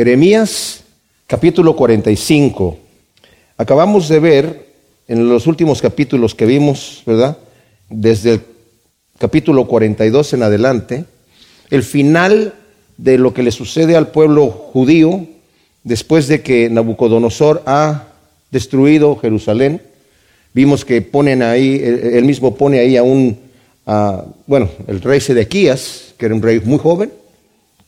Jeremías capítulo 45. Acabamos de ver en los últimos capítulos que vimos, ¿verdad? Desde el capítulo 42 en adelante, el final de lo que le sucede al pueblo judío después de que Nabucodonosor ha destruido Jerusalén. Vimos que ponen ahí, él mismo pone ahí a un, bueno, el rey Sedequías, que era un rey muy joven,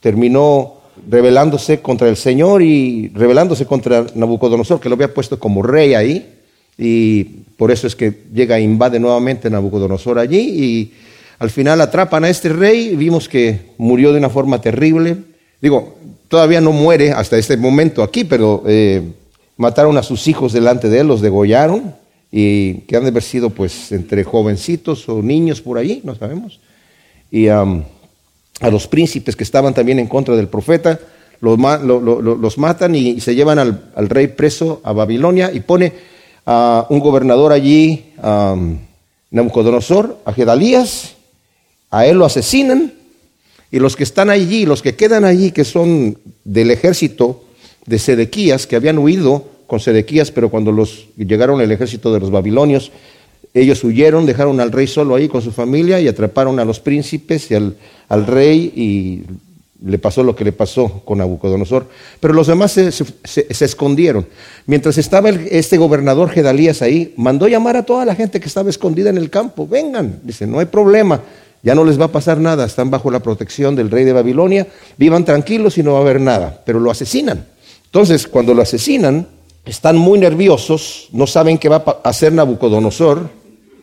terminó rebelándose contra el Señor y rebelándose contra Nabucodonosor, que lo había puesto como rey ahí, y por eso es que llega e invade nuevamente Nabucodonosor allí, y al final atrapan a este rey, vimos que murió de una forma terrible. Digo, todavía no muere hasta este momento aquí, pero eh, mataron a sus hijos delante de él, los degollaron, y que han de haber sido pues entre jovencitos o niños por allí, no sabemos. Y a los príncipes que estaban también en contra del profeta, los, matan y, se llevan al, rey preso a Babilonia y pone a un gobernador allí, a Nabucodonosor, a Gedalías, a él lo asesinan y los que están allí, los que quedan allí, que son del ejército de Sedequías, que habían huido con Sedequías, pero cuando los llegaron el ejército de los babilonios, ellos huyeron, dejaron al rey solo ahí con su familia y atraparon a los príncipes y al, rey y le pasó lo que le pasó con Nabucodonosor. Pero los demás se, escondieron. Mientras estaba este gobernador Gedalías ahí, mandó llamar a toda la gente que estaba escondida en el campo. Vengan, dice, no hay problema, ya no les va a pasar nada, están bajo la protección del rey de Babilonia, vivan tranquilos y no va a haber nada. Pero lo asesinan. Entonces, cuando lo asesinan, están muy nerviosos, no saben qué va a hacer Nabucodonosor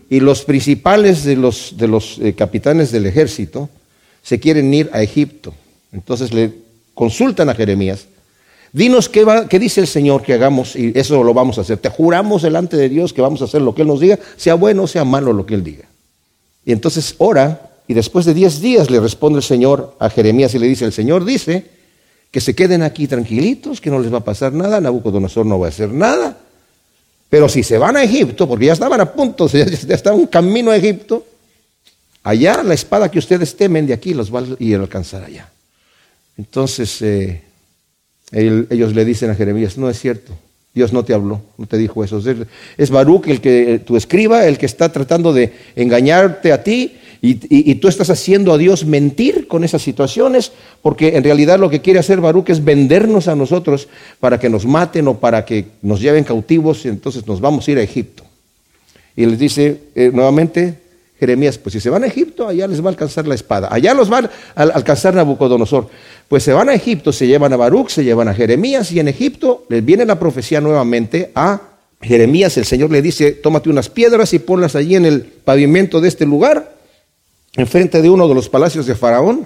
y los principales de los, de los eh, capitanes del ejército se quieren ir a Egipto. Entonces le consultan a Jeremías, dinos qué, va, qué dice el Señor que hagamos y eso lo vamos a hacer. Te juramos delante de Dios que vamos a hacer lo que Él nos diga, sea bueno o sea malo lo que Él diga. Y entonces ora y después de diez días le responde el Señor a Jeremías y le dice, el Señor dice que se queden aquí tranquilitos, que no les va a pasar nada, Nabucodonosor no va a hacer nada pero si se van a Egipto, porque ya estaban a punto, ya, estaban camino a Egipto, allá la espada que ustedes temen de aquí los va a ir a alcanzar allá. Entonces eh, ellos le dicen a Jeremías, no es cierto, Dios no te habló, no te dijo eso. Es Baruch el que eh, tu escriba, el que está tratando de engañarte a ti y, tú estás haciendo a Dios mentir con esas situaciones, porque en realidad lo que quiere hacer Baruch es vendernos a nosotros para que nos maten o para que nos lleven cautivos y entonces nos vamos a ir a Egipto. Y les dice eh, nuevamente Jeremías, pues si se van a Egipto, allá les va a alcanzar la espada, allá los van a alcanzar Nabucodonosor. Pues se van a Egipto, se llevan a Baruch, se llevan a Jeremías y en Egipto les viene la profecía nuevamente a Jeremías. El Señor le dice, tómate unas piedras y ponlas allí en el pavimento de este lugar enfrente de uno de los palacios de Faraón,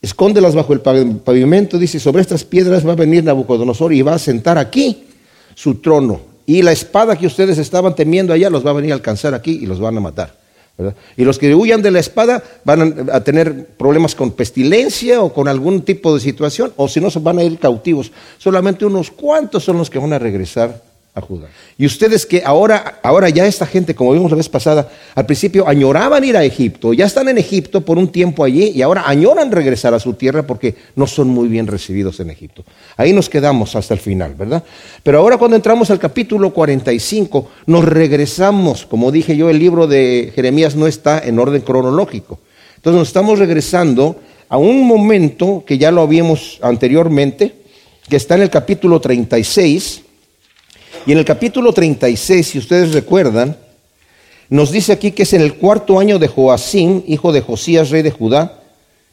escóndelas bajo el pavimento, dice, sobre estas piedras va a venir Nabucodonosor y va a sentar aquí su trono. Y la espada que ustedes estaban temiendo allá los va a venir a alcanzar aquí y los van a matar. Y los que huyan de la espada van a, tener problemas con pestilencia o con algún tipo de situación, o si no, se van a ir cautivos. Solamente unos cuantos son los que van a regresar a Judá. Y ustedes que ahora, ahora ya esta gente, como vimos la vez pasada, al principio añoraban ir a Egipto, ya están en Egipto por un tiempo allí y ahora añoran regresar a su tierra porque no son muy bien recibidos en Egipto. Ahí nos quedamos hasta el final, ¿verdad? Pero ahora cuando entramos al capítulo 45, nos regresamos, como dije yo, el libro de Jeremías no está en orden cronológico. Entonces nos estamos regresando a un momento que ya lo habíamos anteriormente, que está en el capítulo 36 y en el capítulo 36, si ustedes recuerdan, nos dice aquí que es en el cuarto año de Joacín, hijo de Josías, rey de Judá,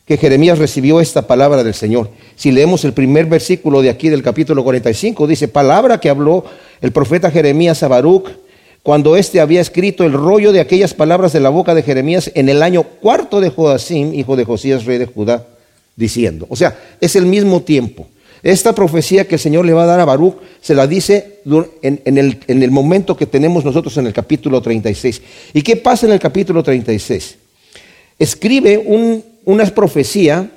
que Jeremías recibió esta palabra del Señor. Si leemos el primer versículo de aquí del capítulo 45, dice, palabra que habló el profeta Jeremías a Baruch cuando éste había escrito el rollo de aquellas palabras de la boca de Jeremías en el año cuarto de Joacín, hijo de Josías, rey de Judá, diciendo. O sea, es el mismo tiempo. Esta profecía que el Señor le va a dar a Baruch se la dice en, el, momento que tenemos nosotros en el capítulo 36. ¿Y qué pasa en el capítulo 36? Escribe una profecía.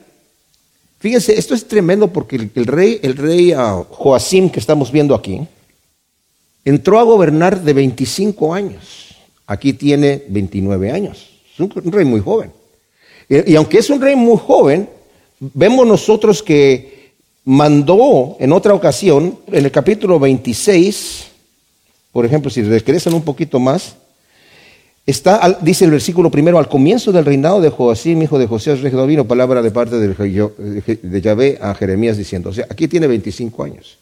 Fíjense, esto es tremendo porque el, rey, uh, Joacim que estamos viendo aquí, entró a gobernar de 25 años. Aquí tiene 29 años. Es un, rey muy joven. y aunque es un rey muy joven, vemos nosotros que mandó en otra ocasión, en el capítulo 26, por ejemplo, si regresan un poquito más, está, dice el versículo primero, al comienzo del reinado de Joacim, hijo de José, rey vino palabra de parte de Yahvé a Jeremías diciendo, o sea, aquí tiene 25 años.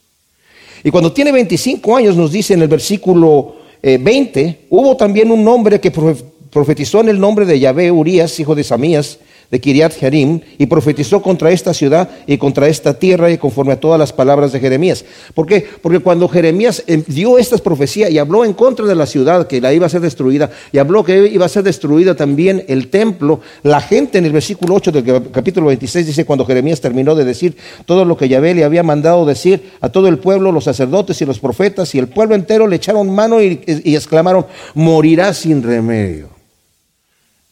Y cuando tiene 25 años nos dice en el versículo 20, eh, hubo también un hombre que profetizó en el nombre de Yahvé, Urias, hijo de Samías, de Kiriat Jerim y profetizó contra esta ciudad y contra esta tierra y conforme a todas las palabras de Jeremías. ¿Por qué? Porque cuando Jeremías eh, dio estas profecías y habló en contra de la ciudad que la iba a ser destruida y habló que iba a ser destruida también el templo, la gente en el versículo 8 del capítulo 26 dice cuando Jeremías terminó de decir todo lo que Yahvé le había mandado decir a todo el pueblo, los sacerdotes y los profetas y el pueblo entero le echaron mano y, y exclamaron, morirá sin remedio.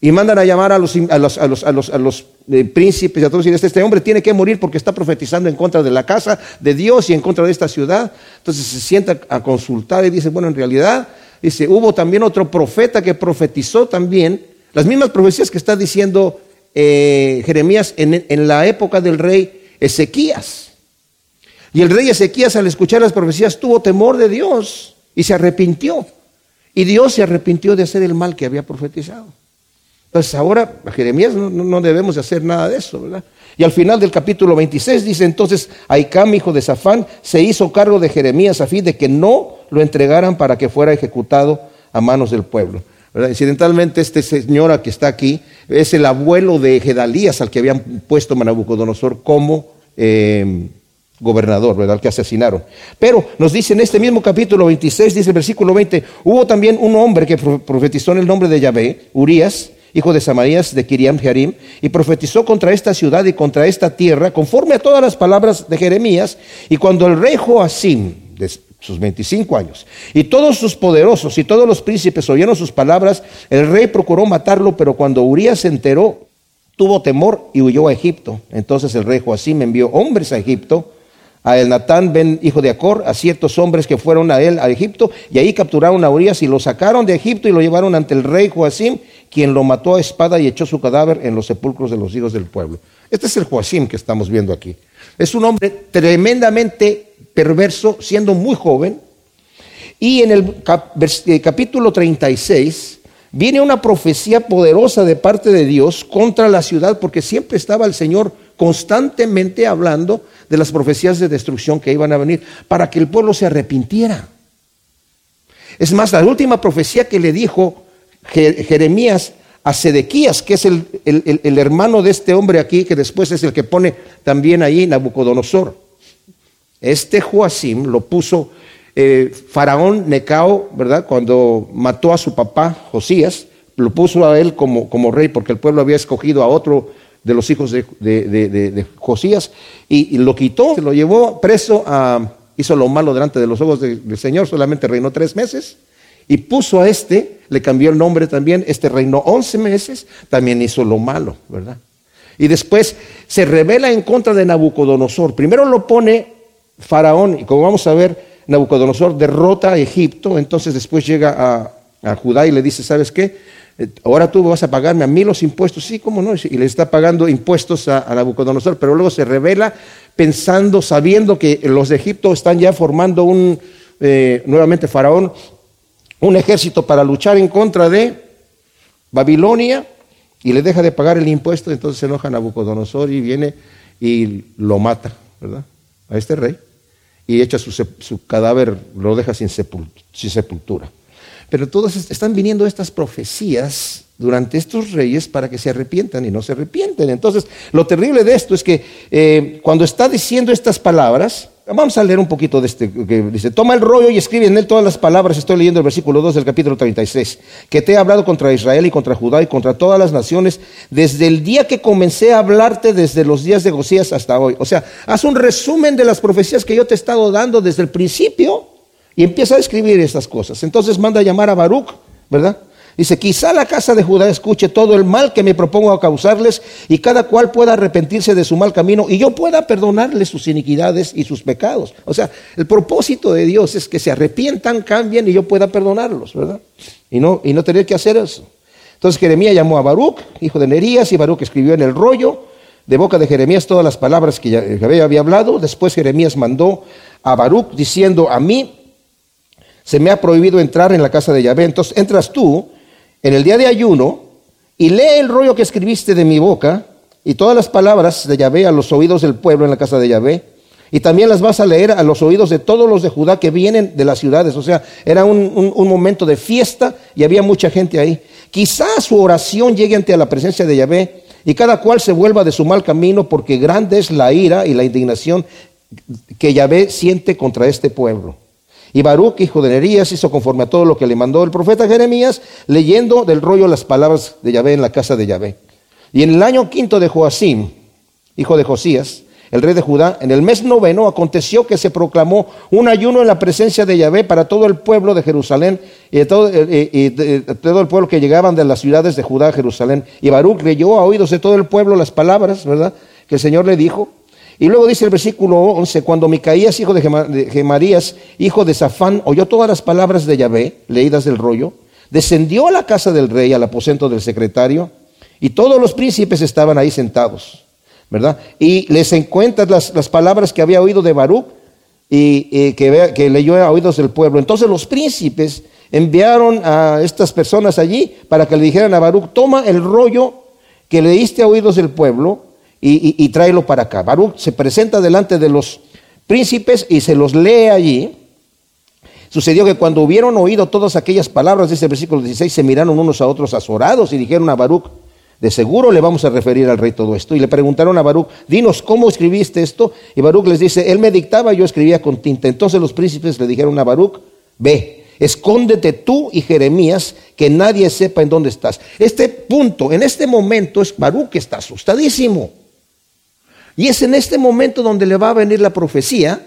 Y mandan a llamar a los, a los, a los, a los, eh, príncipes y a todos y este hombre tiene que morir porque está profetizando en contra de la casa de Dios y en contra de esta ciudad. Entonces se sienta a consultar y dice, bueno, en realidad, dice, hubo también otro profeta que profetizó también las mismas profecías que está diciendo eh, Jeremías en, en la época del rey Ezequías. Y el rey Ezequías al escuchar las profecías tuvo temor de Dios y se arrepintió. Y Dios se arrepintió de hacer el mal que había profetizado. Entonces ahora a Jeremías no, debemos hacer nada de eso, ¿verdad? Y al final del capítulo 26 dice entonces, Aicam, hijo de Safán, se hizo cargo de Jeremías a fin de que no lo entregaran para que fuera ejecutado a manos del pueblo. Incidentalmente, este señor que está aquí es el abuelo de Gedalías, al que habían puesto Manabucodonosor como eh, gobernador, ¿verdad? Al que asesinaron. Pero nos dice en este mismo capítulo 26, dice el versículo 20, hubo también un hombre que profetizó en el nombre de Yahvé, Urias, hijo de Samarías de Kiriam Jearim, y profetizó contra esta ciudad y contra esta tierra, conforme a todas las palabras de Jeremías. Y cuando el rey Joacim, de sus 25 años, y todos sus poderosos y todos los príncipes oyeron sus palabras, el rey procuró matarlo, pero cuando Urias se enteró, tuvo temor y huyó a Egipto. Entonces el rey Joacim envió hombres a Egipto, a el Natán ben hijo de Acor, a ciertos hombres que fueron a él a Egipto, y ahí capturaron a Urias y lo sacaron de Egipto y lo llevaron ante el rey Joacim, quien lo mató a espada y echó su cadáver en los sepulcros de los hijos del pueblo. Este es el Joacim que estamos viendo aquí. Es un hombre tremendamente perverso, siendo muy joven, y en el eh, capítulo 36 viene una profecía poderosa de parte de Dios contra la ciudad, porque siempre estaba el Señor constantemente hablando de las profecías de destrucción que iban a venir, para que el pueblo se arrepintiera. Es más, la última profecía que le dijo Jeremías a Sedequías, que es el, hermano de este hombre aquí, que después es el que pone también ahí Nabucodonosor. Este Joacim lo puso eh, Faraón Necao, ¿verdad? Cuando mató a su papá Josías, lo puso a él como, como rey porque el pueblo había escogido a otro de los hijos de, Josías y, lo quitó, se lo llevó preso, a, hizo lo malo delante de los ojos del Señor, solamente reinó tres meses y puso a este, le cambió el nombre también, este reinó once meses, también hizo lo malo, ¿verdad? Y después se revela en contra de Nabucodonosor. Primero lo pone Faraón, y como vamos a ver, Nabucodonosor derrota a Egipto, entonces después llega a, a Judá y le dice, ¿sabes qué? Ahora tú vas a pagarme a mí los impuestos, sí, cómo no, y le está pagando impuestos a, Nabucodonosor, pero luego se revela pensando, sabiendo que los de Egipto están ya formando un, eh, nuevamente Faraón, un ejército para luchar en contra de Babilonia, y le deja de pagar el impuesto, entonces se enoja Nabucodonosor y viene y lo mata, ¿verdad? A este rey, y echa su cadáver, lo deja sin sepultura. Pero todos están viniendo estas profecías durante estos reyes para que se arrepientan y no se arrepienten. Entonces, lo terrible de esto es que eh, cuando está diciendo estas palabras, vamos a leer un poquito de este, que dice, toma el rollo y escribe en él todas las palabras, estoy leyendo el versículo 2 del capítulo 36, que te he hablado contra Israel y contra Judá y contra todas las naciones, desde el día que comencé a hablarte, desde los días de Josías hasta hoy. O sea, haz un resumen de las profecías que yo te he estado dando desde el principio y empieza a escribir estas cosas. Entonces manda a llamar a Baruch, ¿verdad? Dice, quizá la casa de Judá escuche todo el mal que me propongo a causarles y cada cual pueda arrepentirse de su mal camino y yo pueda perdonarles sus iniquidades y sus pecados. O sea, el propósito de Dios es que se arrepientan, cambien y yo pueda perdonarlos, ¿verdad? Y no, y no tener que hacer eso. Entonces Jeremías llamó a Baruch, hijo de Nerías, y Baruch escribió en el rollo de boca de Jeremías todas las palabras que Yahvé había hablado. Después Jeremías mandó a Baruch diciendo, a mí se me ha prohibido entrar en la casa de Yahvé. Entonces entras tú en el día de ayuno y lee el rollo que escribiste de mi boca y todas las palabras de Yahvé a los oídos del pueblo en la casa de Yahvé. Y también las vas a leer a los oídos de todos los de Judá que vienen de las ciudades. O sea, era un, momento de fiesta y había mucha gente ahí. Quizás su oración llegue ante la presencia de Yahvé y cada cual se vuelva de su mal camino porque grande es la ira y la indignación que Yahvé siente contra este pueblo. Y Baruch, hijo de Nerías, hizo conforme a todo lo que le mandó el profeta Jeremías, leyendo del rollo las palabras de Yahvé en la casa de Yahvé. Y en el año quinto de Joacim, hijo de Josías, el rey de Judá, en el mes noveno aconteció que se proclamó un ayuno en la presencia de Yahvé para todo el pueblo de Jerusalén y, todo, todo, el pueblo que llegaban de las ciudades de Judá a Jerusalén. Y Baruch leyó a oídos de todo el pueblo las palabras, ¿verdad?, que el Señor le dijo. Y luego dice el versículo 11, cuando Micaías, hijo de Gemarías, hijo de Safán, oyó todas las palabras de Yahvé, leídas del rollo, descendió a la casa del rey, al aposento del secretario, y todos los príncipes estaban ahí sentados. ¿verdad? Y les encuentras las, las palabras que había oído de Baruch y, que, que, leyó a oídos del pueblo. Entonces los príncipes enviaron a estas personas allí para que le dijeran a Baruch, toma el rollo que leíste a oídos del pueblo y, tráelo para acá. Baruch se presenta delante de los príncipes y se los lee allí. Sucedió que cuando hubieron oído todas aquellas palabras, dice el versículo 16, se miraron unos a otros azorados y dijeron a Baruch, de seguro le vamos a referir al rey todo esto. Y le preguntaron a Baruch, dinos cómo escribiste esto. Y Baruch les dice, él me dictaba, yo escribía con tinta. Entonces los príncipes le dijeron a Baruch, ve, escóndete tú y Jeremías, que nadie sepa en dónde estás. Este punto, en este momento, es Baruch que está asustadísimo. Y es en este momento donde le va a venir la profecía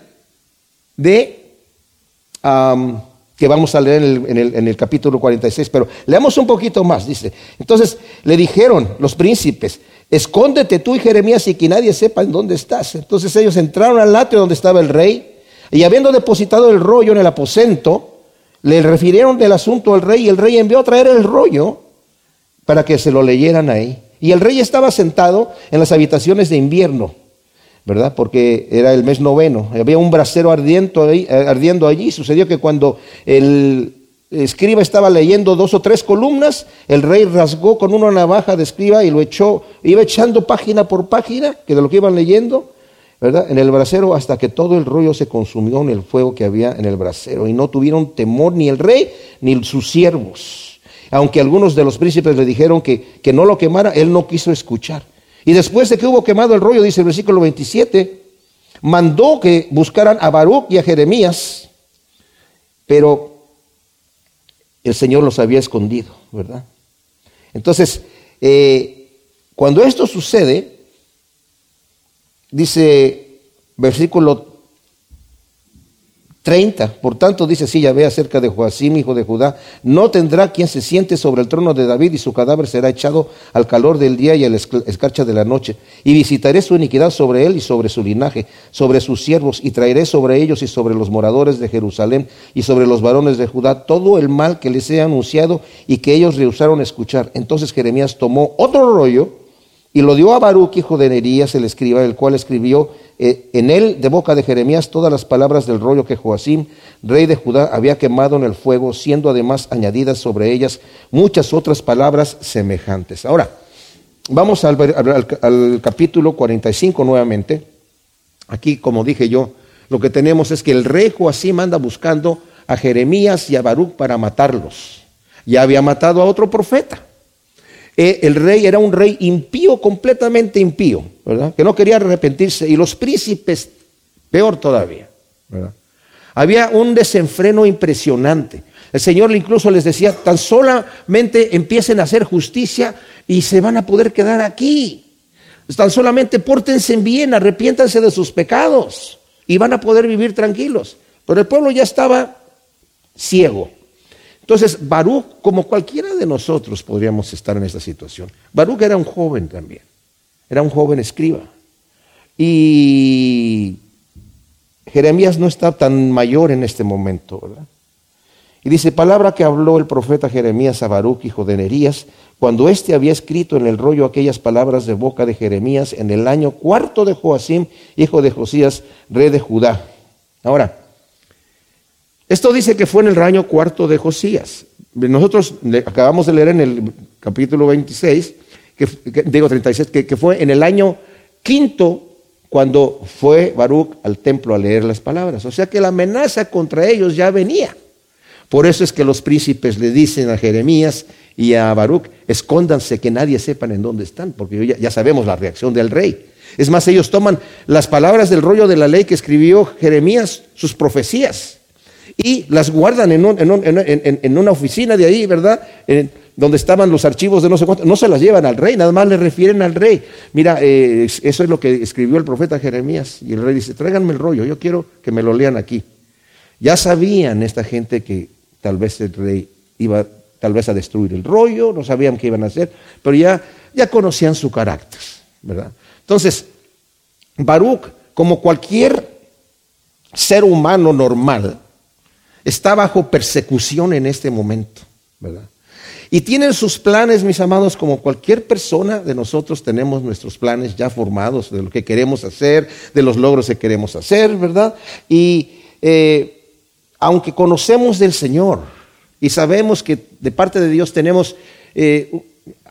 de que vamos a leer en el, en el, capítulo 46, pero leamos un poquito más, dice. Entonces le dijeron los príncipes, escóndete tú y Jeremías y que nadie sepa en dónde estás. Entonces ellos entraron al atrio donde estaba el rey y habiendo depositado el rollo en el aposento, le refirieron del asunto al rey y el rey envió a traer el rollo para que se lo leyeran ahí. Y el rey estaba sentado en las habitaciones de invierno ¿verdad? Porque era el mes noveno. Había un brasero ardiendo, ahí, eh, ardiendo allí. Sucedió que cuando el escriba estaba leyendo dos o tres columnas, el rey rasgó con una navaja de escriba y lo echó, iba echando página por página, que de lo que iban leyendo, ¿verdad? En el brasero hasta que todo el rollo se consumió en el fuego que había en el brasero y no tuvieron temor ni el rey ni sus siervos. Aunque algunos de los príncipes le dijeron que, que no lo quemara, él no quiso escuchar. Y después de que hubo quemado el rollo, dice el versículo 27, mandó que buscaran a Baruch y a Jeremías, pero el Señor los había escondido, ¿verdad? Entonces, eh, cuando esto sucede, dice versículo 30. Por tanto, dice así ve acerca de Joacim, hijo de Judá, no tendrá quien se siente sobre el trono de David y su cadáver será echado al calor del día y a la escarcha de la noche. Y visitaré su iniquidad sobre él y sobre su linaje, sobre sus siervos, y traeré sobre ellos y sobre los moradores de Jerusalén y sobre los varones de Judá todo el mal que les he anunciado y que ellos rehusaron escuchar. Entonces Jeremías tomó otro rollo y lo dio a Baruch, hijo de Nerías, el escriba, el cual escribió eh, en él, de boca de Jeremías, todas las palabras del rollo que Joacim, rey de Judá, había quemado en el fuego, siendo además añadidas sobre ellas muchas otras palabras semejantes. Ahora, vamos al, al capítulo 45 nuevamente. Aquí, como dije yo, lo que tenemos es que el rey Joacim anda buscando a Jeremías y a Baruch para matarlos. Ya había matado a otro profeta. Eh, el rey era un rey impío, completamente impío, ¿verdad? Que no quería arrepentirse. Y los príncipes, peor todavía. Había un desenfreno impresionante. El Señor incluso les decía, tan solamente empiecen a hacer justicia y se van a poder quedar aquí. Tan solamente pórtense bien, arrepiéntanse de sus pecados y van a poder vivir tranquilos. Pero el pueblo ya estaba ciego. Entonces, Baruch, como cualquiera de nosotros podríamos estar en esta situación. Baruch era un joven también, era un joven escriba. Y Jeremías no está tan mayor en este momento, ¿verdad? Y dice, palabra que habló el profeta Jeremías a Baruch, hijo de Nerías, cuando éste había escrito en el rollo aquellas palabras de boca de Jeremías en el año cuarto de Joacim, hijo de Josías, rey de Judá. Ahora, esto dice que fue en el año cuarto de Josías. Nosotros acabamos de leer en el capítulo 26, que, digo 36, que, que fue en el año quinto cuando fue Baruch al templo a leer las palabras. O sea que la amenaza contra ellos ya venía. Por eso es que los príncipes le dicen a Jeremías y a Baruch, escóndanse que nadie sepan en dónde están, porque ya, sabemos la reacción del rey. Es más, ellos toman las palabras del rollo de la ley que escribió Jeremías, sus profecías, y las guardan en, en, una oficina de ahí, ¿verdad? donde estaban los archivos de no sé cuánto, no se las llevan al rey, nada más le refieren al rey. Mira, eh, eso es lo que escribió el profeta Jeremías. Y el rey dice, tráiganme el rollo, yo quiero que me lo lean aquí. Ya sabían esta gente que tal vez el rey iba tal vez a destruir el rollo, no sabían qué iban a hacer, pero ya, ya conocían su carácter, ¿verdad? Entonces, Baruch, como cualquier ser humano normal, está bajo persecución en este momento, ¿verdad? Y tienen sus planes, mis amados, como cualquier persona de nosotros tenemos nuestros planes ya formados de lo que queremos hacer, de los logros que queremos hacer, ¿verdad? Y eh, aunque conocemos del Señor y sabemos que de parte de Dios tenemos, eh,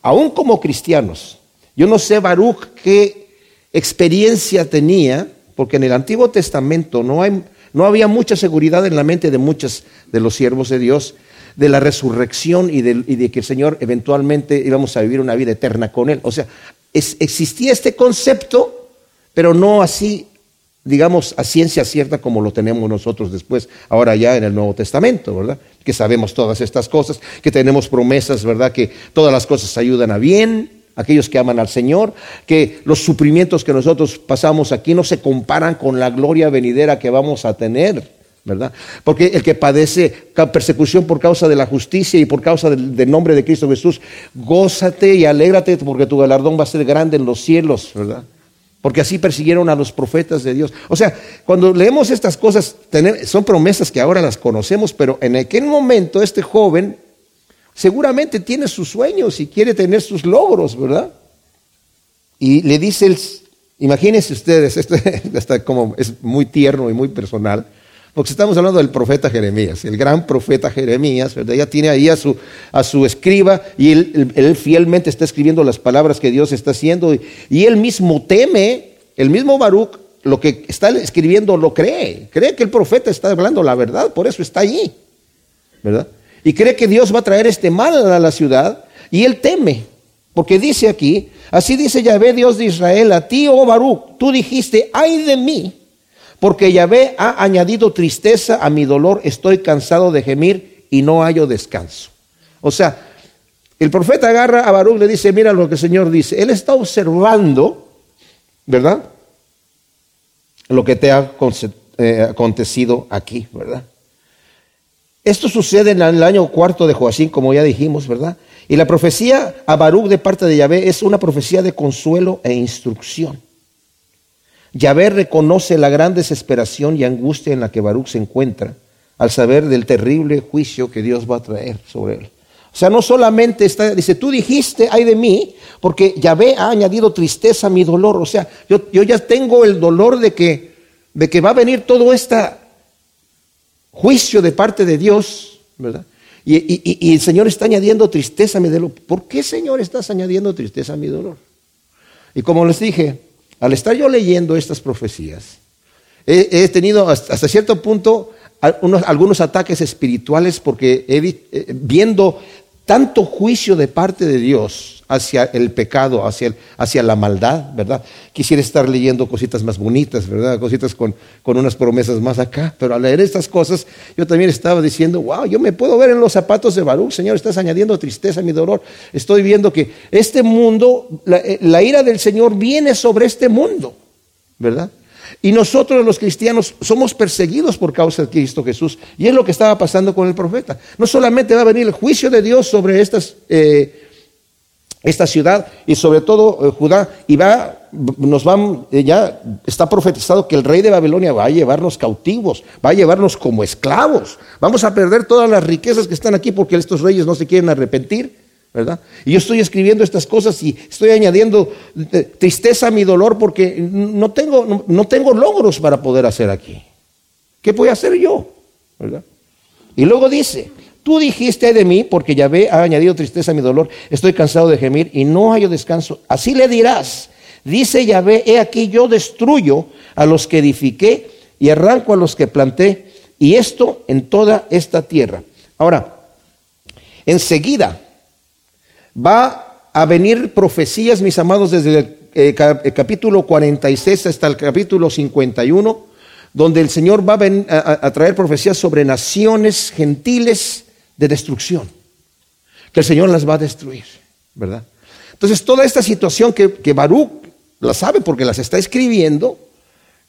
aún como cristianos, yo no sé Baruch qué experiencia tenía, porque en el Antiguo Testamento no, hay, no había mucha seguridad en la mente de muchos de los siervos de Dios de la resurrección y de, que el Señor eventualmente íbamos a vivir una vida eterna con Él. O sea, existía este concepto, pero no así, digamos, a ciencia cierta como lo tenemos nosotros después, ahora ya en el Nuevo Testamento, ¿verdad? Que sabemos todas estas cosas, que tenemos promesas, ¿verdad? Que todas las cosas ayudan a bien, aquellos que aman al Señor, que los sufrimientos que nosotros pasamos aquí no se comparan con la gloria venidera que vamos a tener. ¿verdad? Porque el que padece persecución por causa de la justicia y por causa del, nombre de Cristo Jesús, gózate y alégrate porque tu galardón va a ser grande en los cielos, ¿verdad? Porque así persiguieron a los profetas de Dios. O sea, cuando leemos estas cosas, son promesas que ahora las conocemos, pero en aquel momento este joven seguramente tiene sus sueños y quiere tener sus logros, ¿verdad? Y le dice, el, imagínense ustedes, esto está como, es muy tierno y muy personal. Porque estamos hablando del profeta Jeremías, el gran profeta Jeremías, ¿verdad? Ya tiene ahí a su, a su escriba y él, fielmente está escribiendo las palabras que Dios está haciendo y, él mismo teme, el mismo Baruch, lo que está escribiendo lo cree, cree que el profeta está hablando la verdad, por eso está allí, ¿verdad? Y cree que Dios va a traer este mal a la ciudad y él teme, porque dice aquí, así dice Yahvé Dios de Israel, a ti, oh Baruch, tú dijiste, ay de mí porque Yahvé ha añadido tristeza a mi dolor, estoy cansado de gemir y no hallo descanso. O sea, el profeta agarra a Baruch le dice, mira lo que el Señor dice. Él está observando, ¿verdad? Lo que te ha eh, acontecido aquí, ¿verdad? Esto sucede en el año cuarto de Joacín, como ya dijimos, ¿verdad? Y la profecía a Baruch de parte de Yahvé es una profecía de consuelo e instrucción. Yahvé reconoce la gran desesperación y angustia en la que Baruch se encuentra al saber del terrible juicio que Dios va a traer sobre él. O sea, no solamente está, dice, tú dijiste, ay de mí, porque Yahvé ha añadido tristeza a mi dolor. O sea, yo, ya tengo el dolor de que, de que va a venir todo este juicio de parte de Dios, ¿verdad? Y, el Señor está añadiendo tristeza a mi dolor. ¿Por qué, Señor, estás añadiendo tristeza a mi dolor? Y como les dije, al estar yo leyendo estas profecías, he, tenido hasta cierto punto algunos ataques espirituales porque he, eh, viendo tanto juicio de parte de Dios hacia el pecado, hacia, hacia la maldad, ¿verdad? Quisiera estar leyendo cositas más bonitas, ¿verdad? Cositas con, con, unas promesas más acá, pero al leer estas cosas yo también estaba diciendo, wow, yo me puedo ver en los zapatos de Baruch, Señor, estás añadiendo tristeza a mi dolor. Estoy viendo que este mundo, la, eh, la ira del Señor viene sobre este mundo, ¿verdad? Y nosotros los cristianos somos perseguidos por causa de Cristo Jesús. Y es lo que estaba pasando con el profeta. No solamente va a venir el juicio de Dios sobre eh, esta ciudad y sobre todo eh, Judá, y va nos van, eh, ya está profetizado que el rey de Babilonia va a llevarnos cautivos, va a llevarnos como esclavos. Vamos a perder todas las riquezas que están aquí porque estos reyes no se quieren arrepentir, Y yo estoy escribiendo estas cosas y estoy añadiendo eh, tristeza a mi dolor porque no tengo, no, tengo logros para poder hacer aquí. ¿Qué voy a hacer yo? Y luego dice, Tú dijiste de mí, porque Yahvé ha añadido tristeza a mi dolor, estoy cansado de gemir y no hallo descanso. Así le dirás, dice Yahvé, he aquí yo destruyo a los que edifiqué y arranco a los que planté, y esto en toda esta tierra. Ahora, enseguida va a venir profecías, mis amados, desde el, eh, capítulo 46 hasta el capítulo 51, donde el Señor va a, traer profecías sobre naciones gentiles, de destrucción, que el Señor las va a destruir, ¿verdad? Entonces, toda esta situación que, que Baruch la sabe porque las está escribiendo,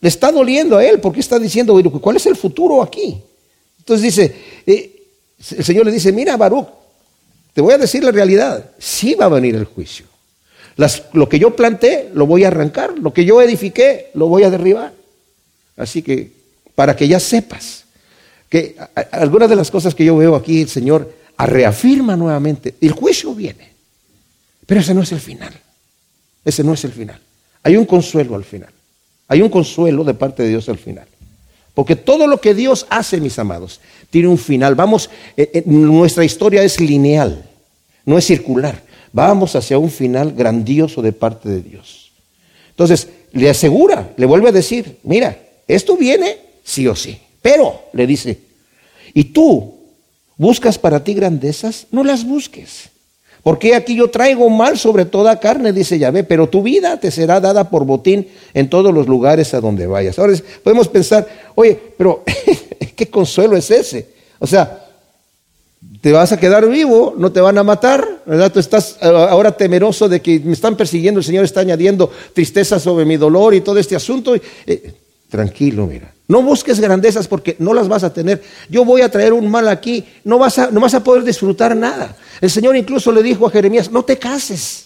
le está doliendo a él porque está diciendo, ¿cuál es el futuro aquí? Entonces dice, eh, el Señor le dice, mira Baruch, te voy a decir la realidad, sí va a venir el juicio. lo que yo planté lo voy a arrancar, lo que yo edifiqué lo voy a derribar. Así que, para que ya sepas que algunas de las cosas que yo veo aquí, el Señor reafirma nuevamente, el juicio viene, pero ese no es el final, ese no es el final. Hay un consuelo al final, hay un consuelo de parte de Dios al final. Porque todo lo que Dios hace, mis amados, tiene un final. Vamos, eh, eh, nuestra historia es lineal, no es circular. Vamos hacia un final grandioso de parte de Dios. Entonces, le asegura, le vuelve a decir, mira, esto viene sí o sí. Pero, le dice, y tú buscas para ti grandezas, no las busques. Porque aquí yo traigo mal sobre toda carne, dice Yahvé, pero tu vida te será dada por botín en todos los lugares a donde vayas. Ahora podemos pensar, oye, pero ¿qué consuelo es ese? O sea, te vas a quedar vivo, no te van a matar, ¿verdad? Tú estás eh, ahora temeroso de que me están persiguiendo, el Señor está añadiendo tristeza sobre mi dolor y todo este asunto. Eh, tranquilo, mira. No busques grandezas porque no las vas a tener. Yo voy a traer un mal aquí, no vas a, no vas a poder disfrutar nada. El Señor incluso le dijo a Jeremías, no te cases,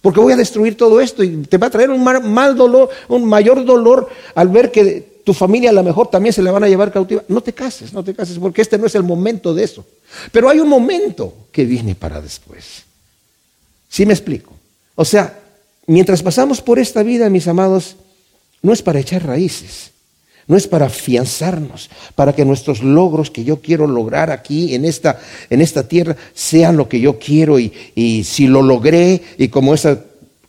porque voy a destruir todo esto y te va a traer un mal, dolor, un mayor dolor al ver que tu familia a lo mejor también se la van a llevar cautiva. No te cases, no te cases, porque este no es el momento de eso. Pero hay un momento que viene para después. ¿Sí me explico? O sea, mientras pasamos por esta vida, mis amados, no es para echar raíces no es para afianzarnos, para que nuestros logros que yo quiero lograr aquí en esta, en esta tierra sean lo que yo quiero y, si lo logré y como esa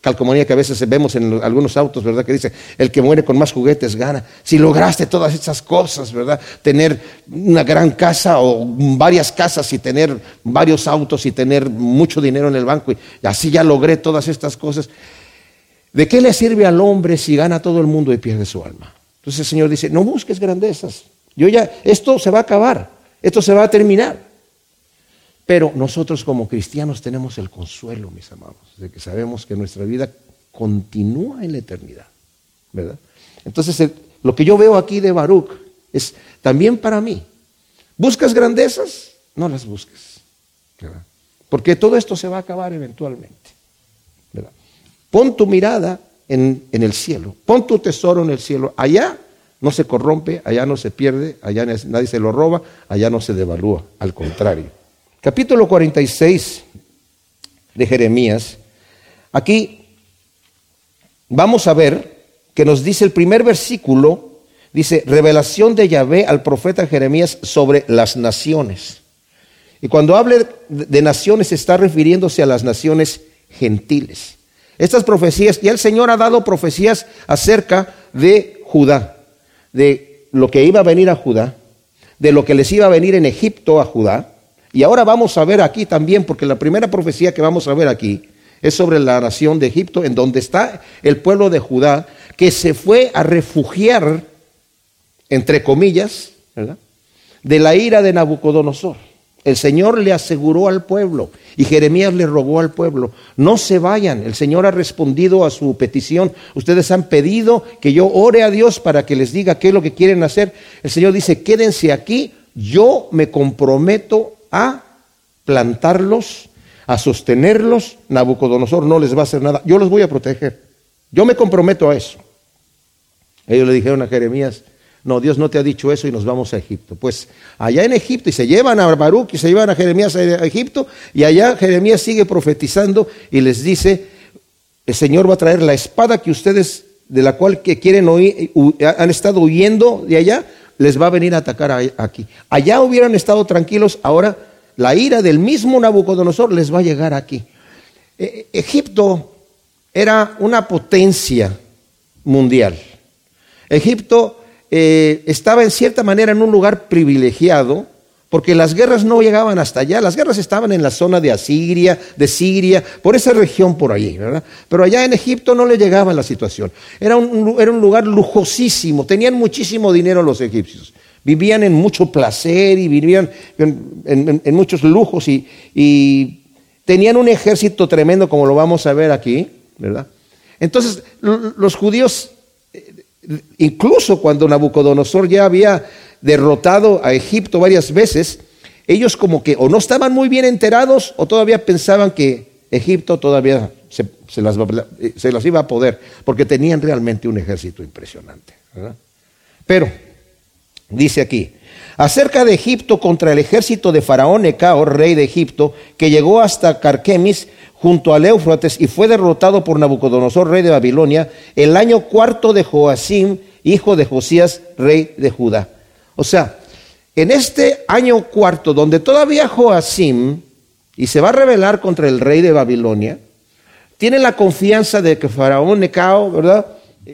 calcomanía que a veces vemos en algunos autos, ¿verdad? Que dice, el que muere con más juguetes gana. Si lograste todas esas cosas, ¿verdad? Tener una gran casa o varias casas y tener varios autos y tener mucho dinero en el banco y así ya logré todas estas cosas. ¿De qué le sirve al hombre si gana todo el mundo y pierde su alma? Entonces el Señor dice, no busques grandezas. Yo ya, esto se va a acabar, esto se va a terminar. Pero nosotros como cristianos tenemos el consuelo, mis amados, de que sabemos que nuestra vida continúa en la eternidad, ¿verdad? Entonces lo que yo veo aquí de Baruch es también para mí. ¿Buscas grandezas? No las busques, ¿verdad? Porque todo esto se va a acabar eventualmente, ¿verdad? Pon tu mirada en, el cielo. Pon tu tesoro en el cielo. Allá no se corrompe, allá no se pierde, allá nadie se lo roba, allá no se devalúa. Al contrario. Capítulo 46 de Jeremías. Aquí vamos a ver que nos dice el primer versículo, dice, revelación de Yahvé al profeta Jeremías sobre las naciones. Y cuando hable de naciones está refiriéndose a las naciones gentiles. Estas profecías, y el Señor ha dado profecías acerca de Judá, de lo que iba a venir a Judá, de lo que les iba a venir en Egipto a Judá. Y ahora vamos a ver aquí también, porque la primera profecía que vamos a ver aquí es sobre la nación de Egipto, en donde está el pueblo de Judá, que se fue a refugiar, entre comillas, de la ira de Nabucodonosor. El Señor le aseguró al pueblo y Jeremías le rogó al pueblo, no se vayan, el Señor ha respondido a su petición, ustedes han pedido que yo ore a Dios para que les diga qué es lo que quieren hacer. El Señor dice, quédense aquí, yo me comprometo a plantarlos, a sostenerlos, Nabucodonosor no les va a hacer nada, yo los voy a proteger. Yo me comprometo a eso. Ellos le dijeron a Jeremías, no, Dios no te ha dicho eso y nos vamos a Egipto. Pues allá en Egipto, y se llevan a Baruch y se llevan a Jeremías a Egipto, y allá Jeremías sigue profetizando y les dice, el Señor va a traer la espada que ustedes, de la cual que quieren oír, han estado huyendo de allá, les va a venir a atacar aquí. Allá hubieran estado tranquilos, ahora la ira del mismo Nabucodonosor les va a llegar aquí. E, Egipto era una potencia mundial. Egipto eh, estaba en cierta manera en un lugar privilegiado, porque las guerras no llegaban hasta allá, las guerras estaban en la zona de Asiria, de Siria, por esa región por allí, ¿verdad? Pero allá en Egipto no le llegaba la situación. Era un, era un lugar lujosísimo, tenían muchísimo dinero los egipcios, vivían en mucho placer y vivían en, muchos lujos y tenían un ejército tremendo, como lo vamos a ver aquí, ¿verdad? Entonces, los judíos incluso cuando Nabucodonosor ya había derrotado a Egipto varias veces, ellos como que o no estaban muy bien enterados o todavía pensaban que Egipto todavía se, las, iba a poder, porque tenían realmente un ejército impresionante. Pero, dice aquí, acerca de Egipto contra el ejército de Faraón Necao, rey de Egipto, que llegó hasta Carquemis, junto al Éufrates y fue derrotado por Nabucodonosor, rey de Babilonia, el año cuarto de Joacim, hijo de Josías, rey de Judá. O sea, en este año cuarto, donde todavía Joacim, y se va a rebelar contra el rey de Babilonia, tiene la confianza de que Faraón Necao, ¿verdad?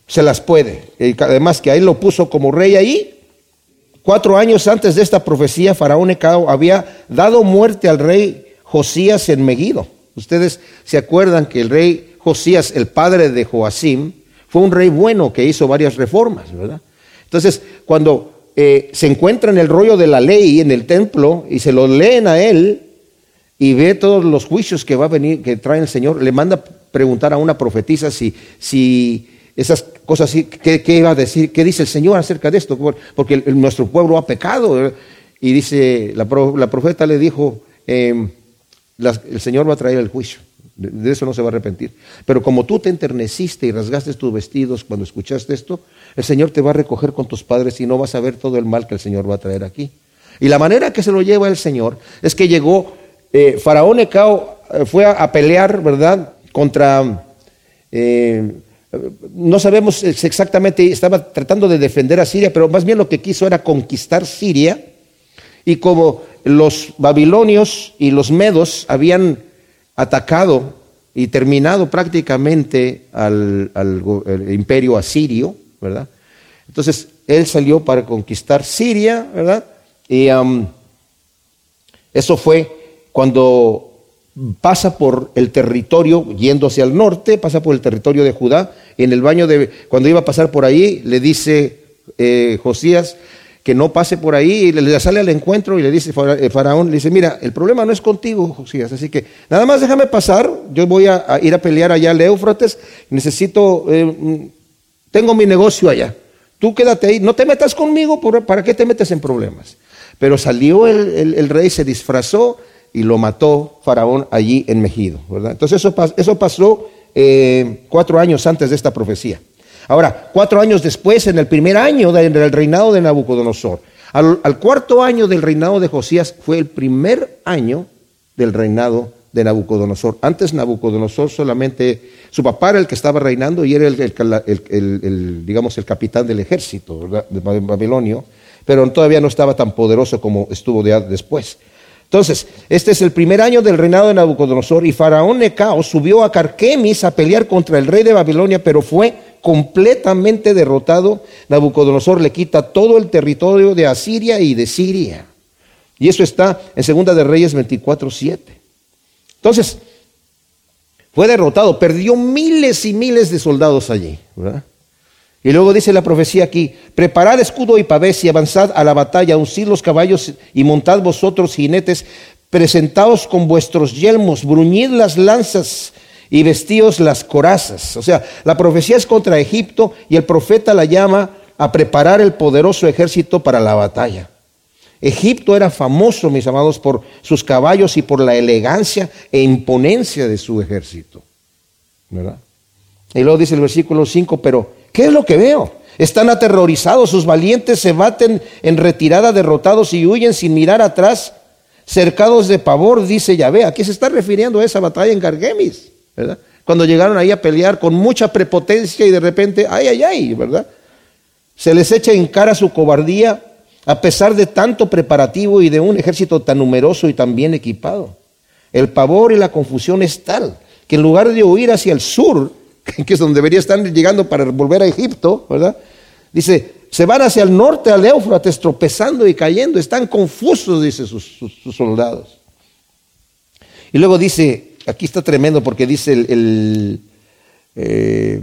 Se las puede. Además que ahí lo puso como rey ahí. Cuatro años antes de esta profecía, Faraón Necao había dado muerte al rey Josías en Megido. Ustedes se acuerdan que el rey Josías, el padre de Joacim, fue un rey bueno que hizo varias reformas, ¿verdad? Entonces, cuando eh, se encuentra en el rollo de la ley en el templo y se lo leen a él y ve todos los juicios que va a venir, que trae el Señor, le manda preguntar a una profetisa si, si esas cosas, ¿qué, ¿qué, iba a decir? ¿Qué dice el Señor acerca de esto? Porque nuestro pueblo ha pecado. Y dice, la, la profeta le dijo, eh, el Señor va a traer el juicio. De, eso no se va a arrepentir. Pero como tú te enterneciste y rasgaste tus vestidos cuando escuchaste esto, el Señor te va a recoger con tus padres y no vas a ver todo el mal que el Señor va a traer aquí. Y la manera que se lo lleva el Señor es que llegó, eh, Faraón Ecao eh, fue a, pelear, ¿verdad?, contra... Eh, no sabemos exactamente, estaba tratando de defender a Siria, pero más bien lo que quiso era conquistar Siria. Y como los babilonios y los medos habían atacado y terminado prácticamente al, imperio asirio, ¿verdad? Entonces él salió para conquistar Siria, ¿verdad? Y eso fue cuando pasa por el territorio, yendo hacia el norte, pasa por el territorio de Judá. En el baño de, cuando iba a pasar por ahí, le dice eh, Josías, que no pase por ahí y le sale al encuentro y le dice eh, Faraón, le dice, mira, el problema no es contigo, Josías, así que nada más déjame pasar, yo voy a, ir a pelear allá al Éufrates, necesito, eh, mm, tengo mi negocio allá, tú quédate ahí, no te metas conmigo, ¿para qué te metes en problemas? Pero salió el, rey, se disfrazó y lo mató Faraón allí en Mejido, ¿verdad? Entonces eso, eso pasó eh, cuatro años antes de esta profecía. Ahora, cuatro años después, en el primer año del reinado de Nabucodonosor, al, cuarto año del reinado de Josías fue el primer año del reinado de Nabucodonosor. Antes Nabucodonosor solamente, su papá era el que estaba reinando y era el, digamos, el capitán del ejército de Babilonio, pero todavía no estaba tan poderoso como estuvo después. Entonces, este es el primer año del reinado de Nabucodonosor y Faraón Necao subió a Carquemis a pelear contra el rey de Babilonia, pero fue completamente derrotado, Nabucodonosor le quita todo el territorio de Asiria y de Siria. Y eso está en Segunda de Reyes 24, 7. Entonces, fue derrotado, perdió miles y miles de soldados allí. Y luego dice la profecía aquí, preparad escudo y pavés y avanzad a la batalla, uncid los caballos y montad vosotros jinetes, presentaos con vuestros yelmos, bruñid las lanzas y vestíos las corazas. O sea, la profecía es contra Egipto y el profeta la llama a preparar el poderoso ejército para la batalla. Egipto era famoso, mis amados, por sus caballos y por la elegancia e imponencia de su ejército. Y luego dice el versículo 5, pero ¿qué es lo que veo? Están aterrorizados, sus valientes se baten en retirada, derrotados y huyen sin mirar atrás, cercados de pavor, dice Yahvé. Aquí se está refiriendo a esa batalla en Gargemis, ¿verdad? Cuando llegaron ahí a pelear con mucha prepotencia y de repente, ay, ay, ay, ¿verdad? Se les echa en cara su cobardía a pesar de tanto preparativo y de un ejército tan numeroso y tan bien equipado. El pavor y la confusión es tal que en lugar de huir hacia el sur, que es donde debería estar llegando para volver a Egipto, ¿verdad? Dice, se van hacia el norte, al Éufrates, tropezando y cayendo. Están confusos, dice sus, soldados. Y luego dice, aquí está tremendo porque dice el, eh,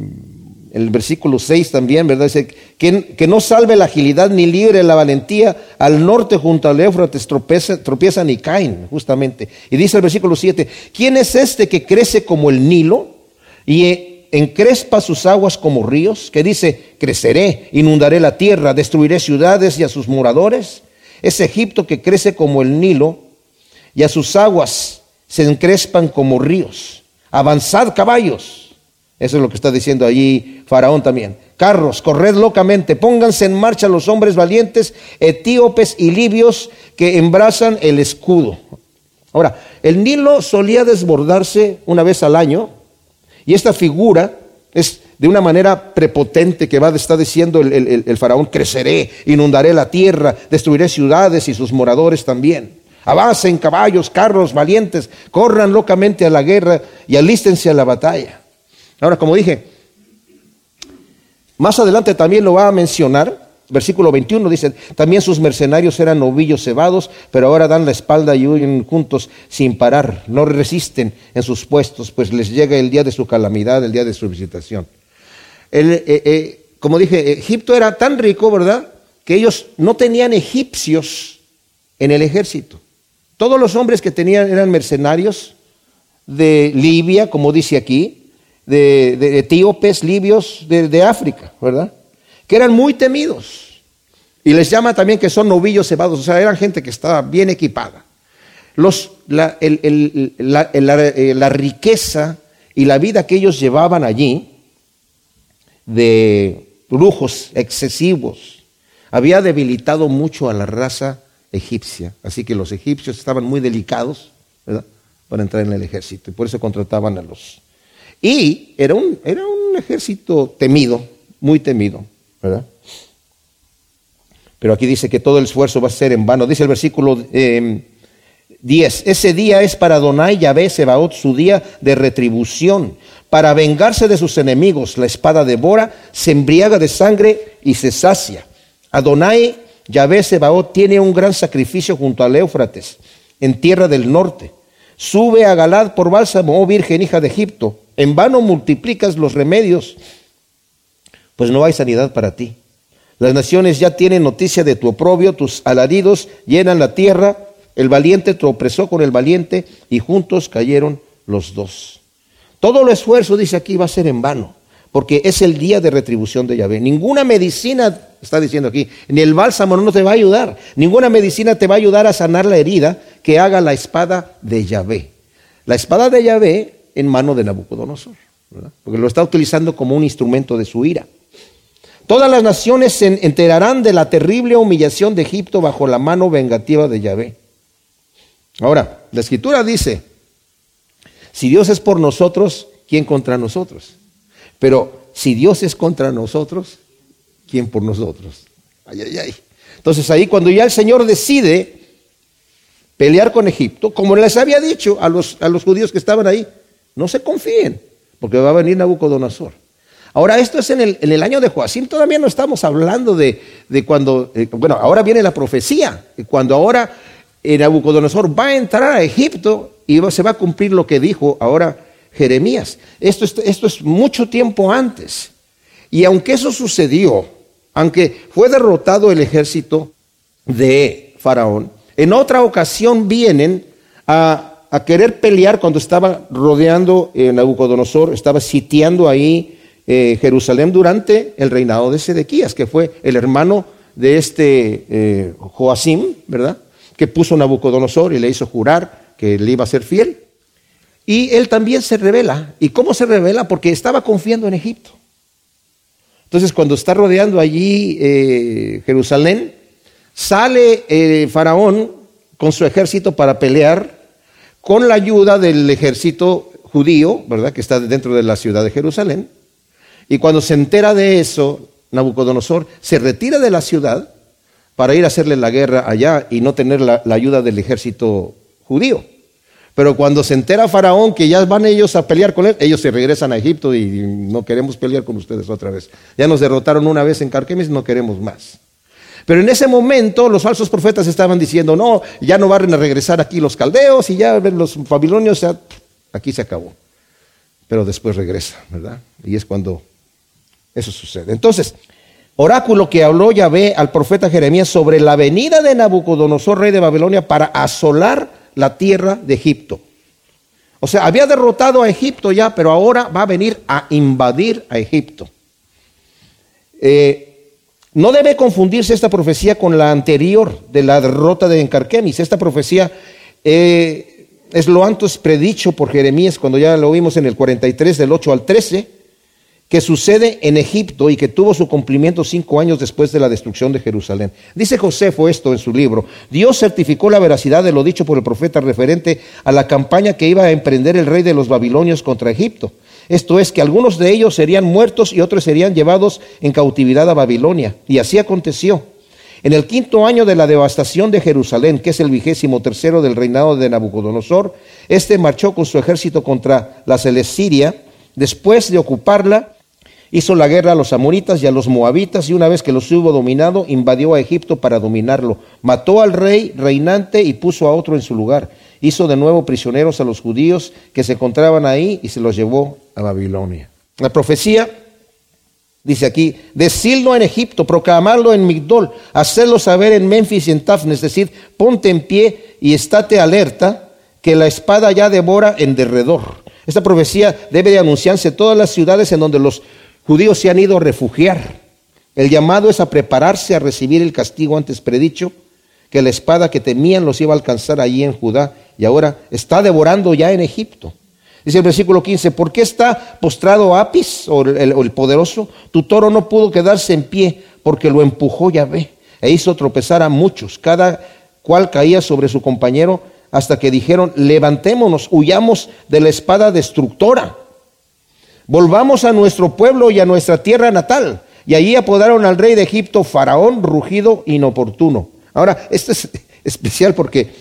el versículo 6 también, ¿verdad? Dice, que, que, no salve la agilidad ni libre la valentía, al norte junto al Éufrates tropiezan y caen, justamente. Y dice el versículo 7, ¿quién es este que crece como el Nilo y encrespa sus aguas como ríos? Que dice, creceré, inundaré la tierra, destruiré ciudades y a sus moradores. Es Egipto que crece como el Nilo y a sus aguas se encrespan como ríos. Avanzad caballos eso es lo que está diciendo allí Faraón también. Carros, corred locamente, pónganse en marcha los hombres valientes, etíopes y libios que embrazan el escudo. Ahora, el Nilo solía desbordarse una vez al año y esta figura es de una manera prepotente que va, está diciendo el, el faraón, creceré, inundaré la tierra, destruiré ciudades y sus moradores también. Avancen caballos, carros valientes, corran locamente a la guerra y alístense a la batalla. Ahora, como dije, más adelante también lo va a mencionar. Versículo 21 dice, también sus mercenarios eran novillos cebados, pero ahora dan la espalda y huyen juntos sin parar. No resisten en sus puestos, pues les llega el día de su calamidad, el día de su visitación. Eh, eh, como dije, Egipto era tan rico, ¿verdad? Que ellos no tenían egipcios en el ejército. Todos los hombres que tenían eran mercenarios de Libia, como dice aquí, de, etíopes, libios de, África, ¿verdad? Que eran muy temidos. Y les llama también que son novillos cebados, o sea, eran gente que estaba bien equipada. Eh, la, riqueza y la vida que ellos llevaban allí, de lujos excesivos, había debilitado mucho a la raza egipcia. Así que los egipcios estaban muy delicados para entrar en el ejército y por eso contrataban a los, y era un, era un ejército temido, muy temido, Pero aquí dice que todo el esfuerzo va a ser en vano. Dice el versículo 10, em, ese día es para Adonai Yahvé Sebaot su día de retribución. Para vengarse de sus enemigos, la espada devora, se embriaga de sangre y se sacia. Adonai Yahvé Sebaot tiene un gran sacrificio junto al Éufrates, en tierra del norte. Sube a Galad por bálsamo, oh Virgen hija de Egipto. En vano multiplicas los remedios, pues no hay sanidad para ti. Las naciones ya tienen noticia de tu oprobio, tus alaridos llenan la tierra, el valiente tropezó con el valiente y juntos cayeron los dos. Todo el esfuerzo, dice aquí, va a ser en vano, porque es el día de retribución de Yahvé. Ninguna medicina, está diciendo aquí, ni el bálsamo no te va a ayudar, ninguna medicina te va a ayudar a sanar la herida que haga la espada de Yahvé. La espada de Yahvé en mano de Nabucodonosor, porque lo está utilizando como un instrumento de su ira. Todas las naciones se enterarán de la terrible humillación de Egipto bajo la mano vengativa de Yahvé. Ahora, la escritura dice, si Dios es por nosotros, ¿quién contra nosotros? Pero si Dios es contra nosotros, ¿quién por nosotros? Ay, ay, ay. Entonces ahí cuando ya el Señor decide pelear con Egipto, como les había dicho a los, a los judíos que estaban ahí, no se confíen, porque va a venir Nabucodonosor. Ahora, esto es en el, año de Joacim, todavía no estamos hablando de, cuando, eh, bueno, ahora viene la profecía, cuando ahora eh, Nabucodonosor va a entrar a Egipto y se va a cumplir lo que dijo ahora Jeremías. Esto, esto es mucho tiempo antes. Y aunque eso sucedió, aunque fue derrotado el ejército de Faraón, en otra ocasión vienen a, querer pelear cuando estaba rodeando eh, Nabucodonosor, estaba sitiando ahí eh, Jerusalén durante el reinado de Sedequías, que fue el hermano de este eh, Joacim, ¿verdad? Que puso Nabucodonosor y le hizo jurar que le iba a ser fiel. Y él también se revela. ¿Y cómo se revela? Porque estaba confiando en Egipto. Entonces, cuando está rodeando allí eh, Jerusalén, sale eh, Faraón con su ejército para pelear con la ayuda del ejército judío, ¿verdad? Que está dentro de la ciudad de Jerusalén. Y cuando se entera de eso, Nabucodonosor se retira de la ciudad para ir a hacerle la guerra allá y no tener la, ayuda del ejército judío. Pero cuando se entera Faraón que ya van ellos a pelear con él, ellos se regresan a Egipto y no queremos pelear con ustedes otra vez. Ya nos derrotaron una vez en Carquemis, no queremos más. Pero en ese momento los falsos profetas estaban diciendo, no, ya no van a regresar aquí los caldeos y ya los babilonios, aquí se acabó. Pero después regresa, ¿verdad? Y es cuando eso sucede. Entonces, oráculo que habló Yahvé al profeta Jeremías sobre la venida de Nabucodonosor, rey de Babilonia, para asolar la tierra de Egipto. O sea, había derrotado a Egipto ya, pero ahora va a venir a invadir a Egipto. Eh, no debe confundirse esta profecía con la anterior de la derrota de Encarquemis. Esta profecía eh, es lo antes predicho por Jeremías cuando ya lo vimos en el 43 del 8 al 13 que sucede en Egipto y que tuvo su cumplimiento cinco años después de la destrucción de Jerusalén. Dice Josefo esto en su libro. Dios certificó la veracidad de lo dicho por el profeta referente a la campaña que iba a emprender el rey de los babilonios contra Egipto. Esto es que algunos de ellos serían muertos y otros serían llevados en cautividad a Babilonia. Y así aconteció. En el quinto año de la devastación de Jerusalén, que es el vigésimo tercero del reinado de Nabucodonosor, este marchó con su ejército contra la Celesiria. Después de ocuparla, Hizo la guerra a los amoritas y a los moabitas y una vez que los hubo dominado, invadió a Egipto para dominarlo. Mató al rey reinante y puso a otro en su lugar. Hizo de nuevo prisioneros a los judíos que se encontraban ahí y se los llevó a Babilonia. La profecía dice aquí, decirlo en Egipto, proclamarlo en Migdol, hacerlo saber en Memphis y en Tafne, es decir, ponte en pie y estate alerta que la espada ya devora en derredor. Esta profecía debe de anunciarse en todas las ciudades en donde los judíos se han ido a refugiar. El llamado es a prepararse a recibir el castigo antes predicho, que la espada que temían los iba a alcanzar allí en Judá y ahora está devorando ya en Egipto. Dice el versículo 15, ¿por qué está postrado Apis o el, poderoso? Tu toro no pudo quedarse en pie porque lo empujó Yahvé e hizo tropezar a muchos, cada cual caía sobre su compañero hasta que dijeron, levantémonos, huyamos de la espada destructora. Volvamos a nuestro pueblo y a nuestra tierra natal. Y allí apodaron al rey de Egipto faraón rugido inoportuno. Ahora, esto es especial porque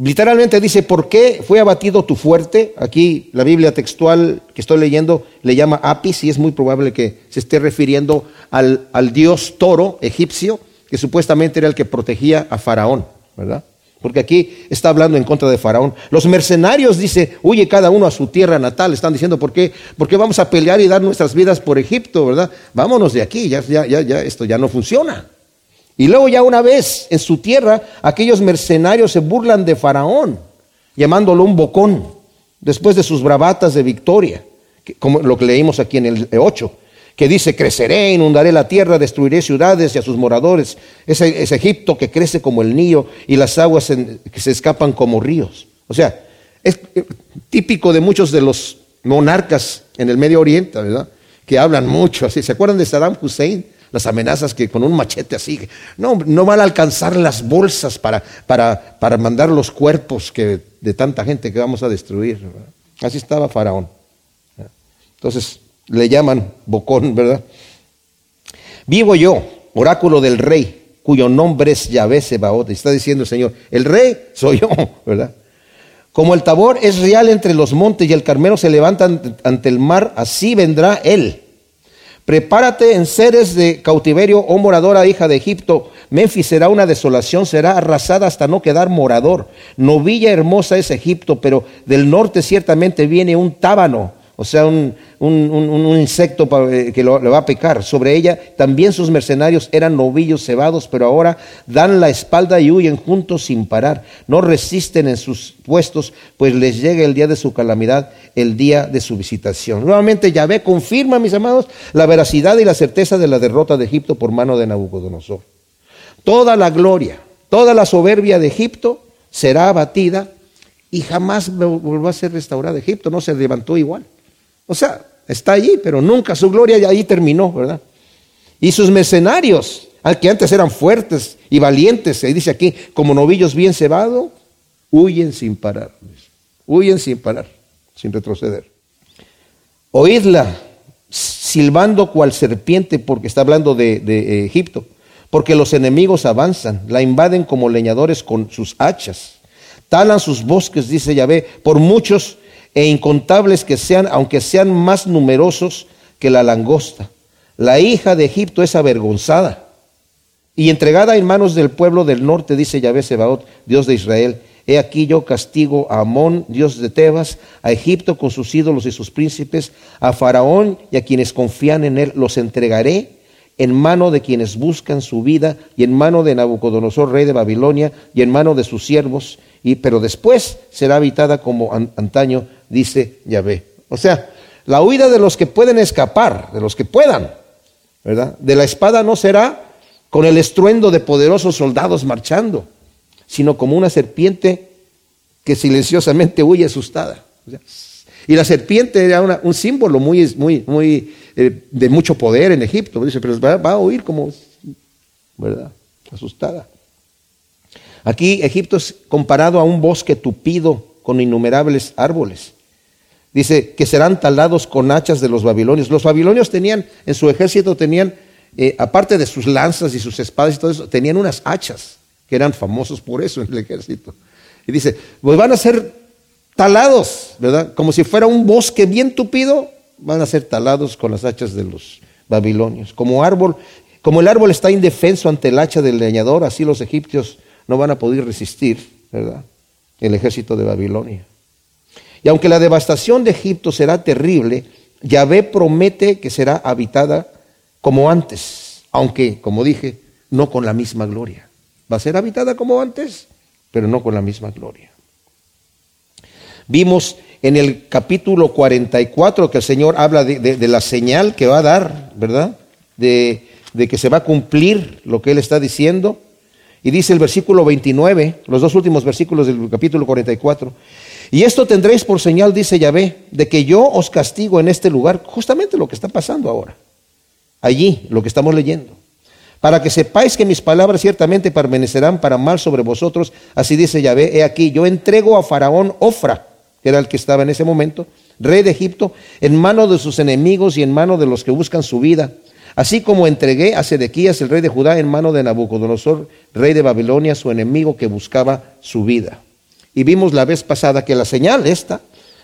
literalmente dice, ¿por qué fue abatido tu fuerte? Aquí la Biblia textual que estoy leyendo le llama Apis y es muy probable que se esté refiriendo al, al dios toro egipcio, que supuestamente era el que protegía a faraón, ¿verdad? Porque aquí está hablando en contra de Faraón. Los mercenarios, dice, huye cada uno a su tierra natal. Están diciendo, ¿por qué, ¿Por qué vamos a pelear y dar nuestras vidas por Egipto, verdad? Vámonos de aquí, ya, ya, ya, esto ya no funciona. Y luego ya una vez en su tierra, aquellos mercenarios se burlan de Faraón, llamándolo un bocón, después de sus bravatas de victoria, como lo que leímos aquí en el 8 que dice, creceré, inundaré la tierra, destruiré ciudades y a sus moradores. Es, Egipto que crece como el niño y las aguas que se escapan como ríos. O sea, es eh, típico de muchos de los monarcas en el Medio Oriente, ¿verdad? Que hablan mucho así. ¿Se acuerdan de Saddam Hussein? Las amenazas que con un machete así, no, no van a alcanzar las bolsas para, para, para mandar los cuerpos que, de tanta gente que vamos a destruir. Así estaba Faraón. Entonces, le llaman Bocón, ¿verdad? Vivo yo, oráculo del rey, cuyo nombre es Yahvé Sebaot. Está diciendo el Señor, el rey soy yo, ¿verdad? Como el tabor es real entre los montes y el carmelo se levanta ante el mar, así vendrá él. Prepárate en seres de cautiverio, oh moradora hija de Egipto. Memphis será una desolación, será arrasada hasta no quedar morador. Novilla hermosa es Egipto, pero del norte ciertamente viene un tábano o sea, un, insecto eh, que lo, le va a pecar. Sobre ella también sus mercenarios eran novillos cebados, pero ahora dan la espalda y huyen juntos sin parar. No resisten en sus puestos, pues les llega el día de su calamidad, el día de su visitación. Nuevamente Yahvé confirma, mis amados, la veracidad y la certeza de la derrota de Egipto por mano de Nabucodonosor. Toda la gloria, toda la soberbia de Egipto será abatida y jamás volvió a ser restaurada Egipto, no se levantó igual. O sea, está allí, pero nunca su gloria ahí terminó, ¿verdad? Y sus mercenarios, al que antes eran fuertes y valientes, se dice aquí, como novillos bien cebados, huyen sin parar. Huyen sin parar, sin retroceder. Oídla silbando cual serpiente, porque está hablando de, de Egipto, porque los enemigos avanzan, la invaden como leñadores con sus hachas talan sus bosques, dice Yahvé, por muchos e incontables que sean, aunque sean más numerosos que la langosta. La hija de Egipto es avergonzada y entregada en manos del pueblo del norte, dice Yahvé Sebaot, Dios de Israel. He aquí yo castigo a Amón, Dios de Tebas, a Egipto con sus ídolos y sus príncipes, a Faraón y a quienes confían en él, los entregaré en mano de quienes buscan su vida y en mano de Nabucodonosor, rey de Babilonia, y en mano de sus siervos, y, pero después será habitada como antaño, dice Yahvé. O sea, la huida de los que pueden escapar, de los que puedan, ¿verdad? De la espada no será con el estruendo de poderosos soldados marchando, sino como una serpiente que silenciosamente huye asustada. y la serpiente era un símbolo muy, muy, muy eh, de mucho poder en Egipto. Dice, pero va, va a huir como, ¿verdad? Asustada. Aquí Egipto es comparado a un bosque tupido con innumerables árboles. Dice que serán talados con hachas de los babilonios. Los babilonios tenían, en su ejército tenían, eh, aparte de sus lanzas y sus espadas y todo eso, tenían unas hachas, que eran famosos por eso en el ejército. Y dice, pues van a ser talados, ¿verdad? Como si fuera un bosque bien tupido, van a ser talados con las hachas de los babilonios. Como árbol, como el árbol está indefenso ante el hacha del leñador, así los egipcios no van a poder resistir, ¿verdad? El ejército de Babilonia. Y aunque la devastación de Egipto será terrible, Yahvé promete que será habitada como antes, aunque, como dije, no con la misma gloria. Va a ser habitada como antes, pero no con la misma gloria. Vimos en el capítulo 44 que el Señor habla de, la señal que va a dar, ¿verdad? De, de que se va a cumplir lo que Él está diciendo. Y dice el versículo 29, los dos últimos versículos del capítulo 44. Y esto tendréis por señal, dice Yahvé, de que yo os castigo en este lugar, justamente lo que está pasando ahora. Allí, lo que estamos leyendo. Para que sepáis que mis palabras ciertamente permanecerán para mal sobre vosotros, así dice Yahvé, he aquí, yo entrego a Faraón Ofra, que era el que estaba en ese momento, rey de Egipto, en mano de sus enemigos y en mano de los que buscan su vida Así como entregué a Sedequías, el rey de Judá, en mano de Nabucodonosor, rey de Babilonia, su enemigo que buscaba su vida. Y vimos la vez pasada que la señal esta,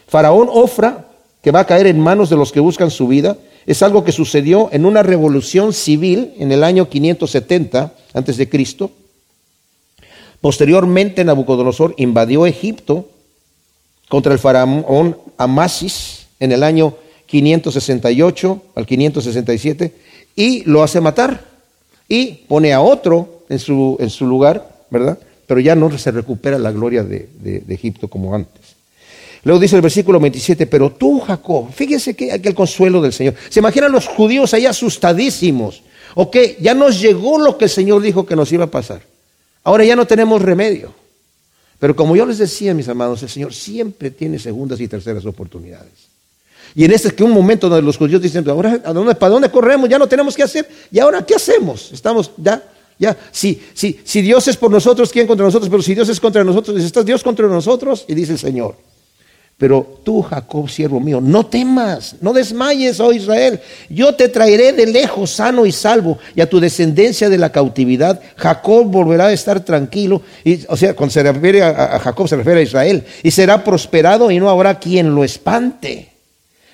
Faraón Ofra, que va a caer en manos de los que buscan su vida, es algo que sucedió en una revolución civil en el año 570 antes de Cristo. Posteriormente Nabucodonosor invadió Egipto contra el faraón Amasis en el año 568 al 567 y lo hace matar y pone a otro en su, en su lugar, ¿verdad? Pero ya no se recupera la gloria de, Egipto como antes. Luego dice el versículo 27, pero tú, Jacob, fíjese que el consuelo del Señor. Se imaginan los judíos ahí asustadísimos. Ok, ya nos llegó lo que el Señor dijo que nos iba a pasar. Ahora ya no tenemos remedio. Pero como yo les decía, mis amados, el Señor siempre tiene segundas y terceras oportunidades. Y en este es que un momento donde los judíos dicen, ahora, ¿a dónde, ¿para dónde corremos? Ya no tenemos que hacer. ¿Y ahora qué hacemos? Estamos ya, ya. Si, si, si Dios es por nosotros, ¿quién contra nosotros? Pero si Dios es contra nosotros, dice, ¿está Dios contra nosotros? Y dice el Señor. Pero tú, Jacob, siervo mío, no temas, no desmayes, oh Israel. Yo te traeré de lejos, sano y salvo, y a tu descendencia de la cautividad, Jacob volverá a estar tranquilo. Y, o sea, cuando se refiere a Jacob, se refiere a Israel. Y será prosperado y no habrá quien lo espante.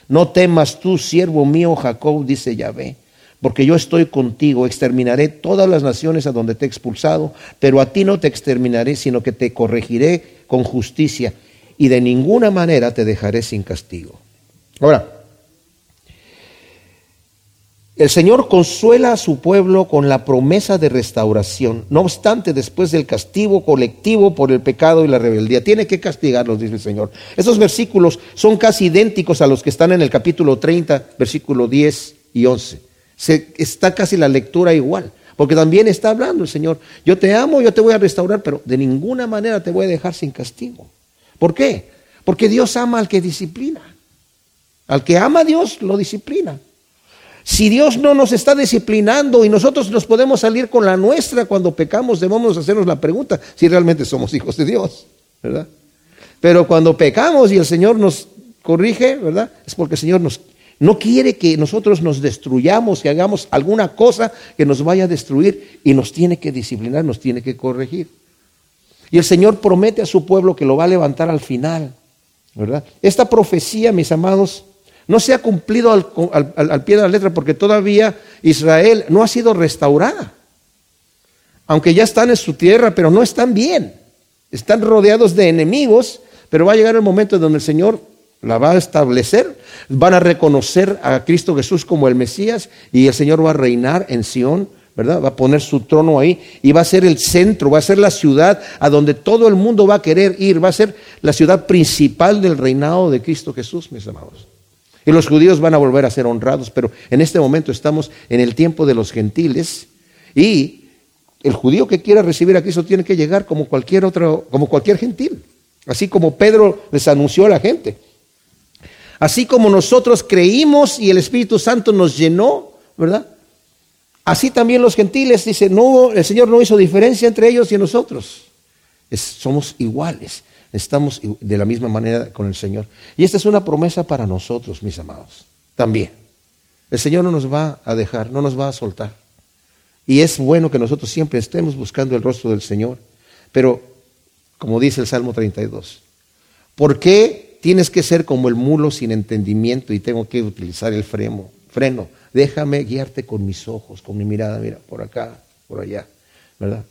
No temas tú, siervo mío Jacob, dice Yahvé, porque yo estoy contigo, exterminaré todas las naciones a donde te he expulsado, pero a ti no te exterminaré, sino que te corregiré con justicia y de ninguna manera te dejaré sin castigo. Ahora, el Señor consuela a su pueblo con la promesa de restauración. No obstante, después del castigo colectivo por el pecado y la rebeldía, tiene que castigarlos, dice el Señor. Esos versículos son casi idénticos a los que están en el capítulo 30, versículo 10 y 11. Se, está casi la lectura igual, porque también está hablando el Señor. Yo te amo, yo te voy a restaurar, pero de ninguna manera te voy a dejar sin castigo. ¿Por qué? Porque Dios ama al que disciplina. Al que ama a Dios lo disciplina. Si Dios no nos está disciplinando y nosotros nos podemos salir con la nuestra cuando pecamos, debemos hacernos la pregunta si realmente somos hijos de Dios, ¿verdad? Pero cuando pecamos y el Señor nos corrige, ¿verdad? Es porque el Señor nos, no quiere que nosotros nos destruyamos, que hagamos alguna cosa que nos vaya a destruir y nos tiene que disciplinar, nos tiene que corregir. Y el Señor promete a su pueblo que lo va a levantar al final, ¿verdad? Esta profecía, mis amados, no se ha cumplido al, pie de la letra porque todavía Israel no ha sido restaurada. Aunque ya están en su tierra, pero no están bien. Están rodeados de enemigos, pero va a llegar el momento en donde el Señor la va a establecer. Van a reconocer a Cristo Jesús como el Mesías y el Señor va a reinar en Sión, ¿verdad? Va a poner su trono ahí y va a ser el centro, va a ser la ciudad a donde todo el mundo va a querer ir, va a ser la ciudad principal del reinado de Cristo Jesús, mis amados. Y los judíos van a volver a ser honrados, pero en este momento estamos en el tiempo de los gentiles y el judío que quiera recibir a Cristo tiene que llegar como cualquier otro, como cualquier gentil, así como Pedro les anunció a la gente. Así como nosotros creímos y el Espíritu Santo nos llenó, ¿verdad? Así también los gentiles, dice, no, el Señor no hizo diferencia entre ellos y nosotros. somos iguales. Estamos de la misma manera con el Señor. Y esta es una promesa para nosotros, mis amados. También. El Señor no nos va a dejar, no nos va a soltar. Y es bueno que nosotros siempre estemos buscando el rostro del Señor. Pero, como dice el Salmo 32, ¿por qué tienes que ser como el mulo sin entendimiento y tengo que utilizar el freno? freno? Déjame guiarte con mis ojos, con mi mirada, mira, por acá, por allá, ¿verdad?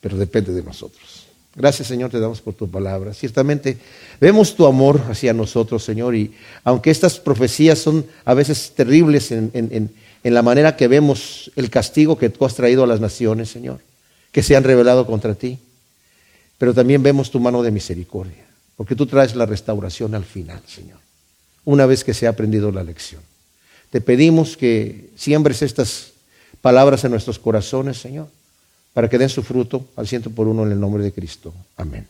Pero depende de nosotros. Gracias Señor, te damos por tu palabra. Ciertamente vemos tu amor hacia nosotros, Señor, y aunque estas profecías son a veces terribles en, la manera que vemos el castigo que tú has traído a las naciones, Señor, que se han revelado contra ti, pero también vemos tu mano de misericordia, porque tú traes la restauración al final, Señor, una vez que se ha aprendido la lección. Te pedimos que siembres estas palabras en nuestros corazones, Señor para que den su fruto al ciento por uno en el nombre de Cristo. Amén.